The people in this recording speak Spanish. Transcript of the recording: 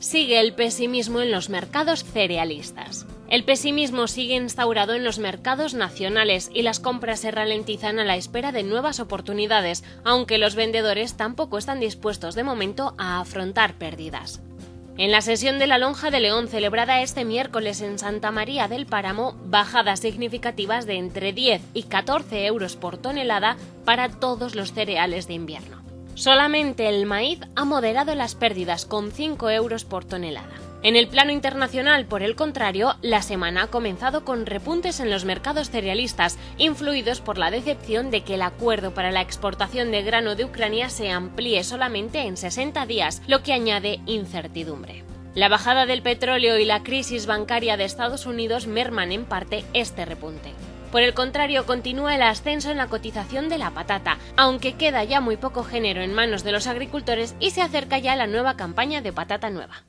Sigue el pesimismo en los mercados cerealistas. El pesimismo sigue instaurado en los mercados nacionales y las compras se ralentizan a la espera de nuevas oportunidades, aunque los vendedores tampoco están dispuestos de momento a afrontar pérdidas. En la sesión de la Lonja de León celebrada este miércoles en Santa María del Páramo, bajadas significativas de entre 10 y 14 euros por tonelada para todos los cereales de invierno. Solamente el maíz ha moderado las pérdidas con 5 euros por tonelada. En el plano internacional, por el contrario, la semana ha comenzado con repuntes en los mercados cerealistas, influidos por la decepción de que el acuerdo para la exportación de grano de Ucrania se amplíe solamente en 60 días, lo que añade incertidumbre. La bajada del petróleo y la crisis bancaria de Estados Unidos merman en parte este repunte. Por el contrario, continúa el ascenso en la cotización de la patata, aunque queda ya muy poco género en manos de los agricultores y se acerca ya la nueva campaña de patata nueva.